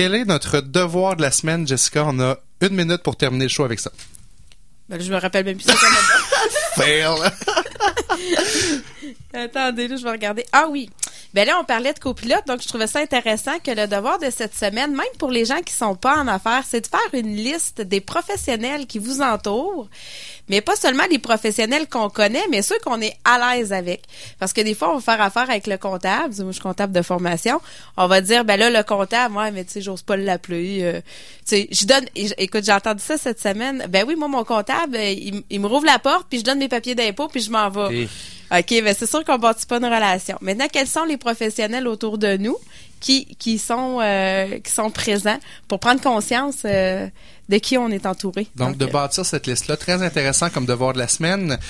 Quel est notre devoir de la semaine, Jessica? On a une minute pour terminer le show avec ça. Ben, je me rappelle même plus ça. Fail! Attendez, là, je vais regarder. Ah oui. Ben là, on parlait de copilote, donc je trouvais ça intéressant que le devoir de cette semaine, même pour les gens qui sont pas en affaires, c'est de faire une liste des professionnels qui vous entourent, mais pas seulement les professionnels qu'on connaît, mais ceux qu'on est à l'aise avec. Parce que des fois, on va faire affaire avec le comptable. Moi, je suis comptable de formation. On va dire, ben là, le comptable, ouais, mais tu sais, j'ose pas l'appeler. Euh, tu sais, je donne, écoute, j'ai entendu ça cette semaine. Ben oui, moi, mon comptable, euh, il, me rouvre la porte, puis je donne mes papiers d'impôt, puis je m'en vais. OK, ben c'est sûr qu'on bâtit pas une relation. Maintenant, quels sont les professionnels autour de nous qui, qui sont euh, qui sont présents pour prendre conscience euh, de qui on est entouré? Donc, de bâtir cette liste-là, très intéressant comme devoir de la semaine.